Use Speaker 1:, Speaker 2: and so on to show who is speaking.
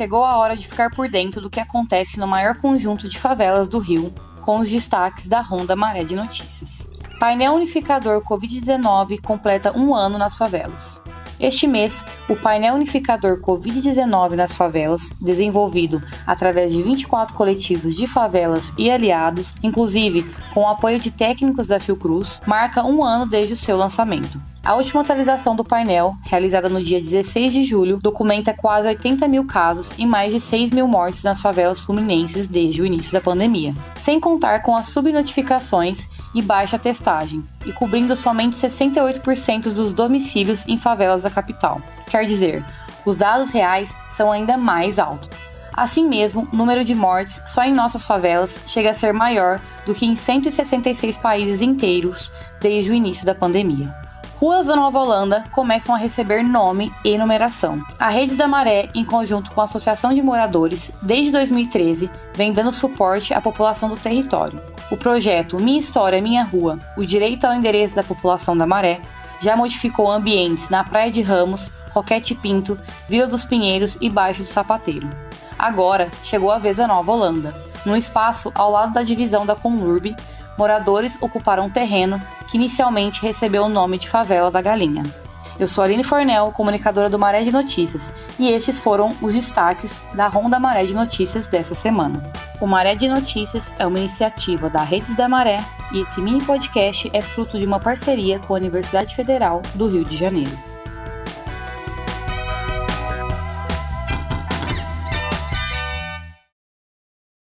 Speaker 1: chegou a hora de ficar por dentro do que acontece no maior conjunto de favelas do Rio, com os destaques da Ronda Maré de Notícias. Painel Unificador Covid-19 completa um ano nas favelas. Este mês, o painel unificador Covid-19 nas favelas, desenvolvido através de 24 coletivos de favelas e aliados, inclusive com o apoio de técnicos da Fiocruz, marca um ano desde o seu lançamento. A última atualização do painel, realizada no dia 16 de julho, documenta quase 80 mil casos e mais de 6 mil mortes nas favelas fluminenses desde o início da pandemia, sem contar com as subnotificações e baixa testagem, e cobrindo somente 68% dos domicílios em favelas da capital. Quer dizer, os dados reais são ainda mais altos. Assim mesmo, o número de mortes só em nossas favelas chega a ser maior do que em 166 países inteiros desde o início da pandemia ruas da Nova Holanda começam a receber nome e numeração. A Redes da Maré, em conjunto com a Associação de Moradores, desde 2013, vem dando suporte à população do território. O projeto Minha História Minha Rua, o direito ao endereço da população da Maré, já modificou ambientes na Praia de Ramos, Roquete Pinto, Vila dos Pinheiros e Baixo do Sapateiro. Agora chegou a vez da Nova Holanda. No espaço ao lado da divisão da Conurb, moradores ocuparam um terreno que inicialmente recebeu o nome de Favela da Galinha. Eu sou Aline Fornel, comunicadora do Maré de Notícias, e estes foram os destaques da Ronda Maré de Notícias dessa semana. O Maré de Notícias é uma iniciativa da Redes da Maré e esse mini podcast é fruto de uma parceria com a Universidade Federal do Rio de Janeiro.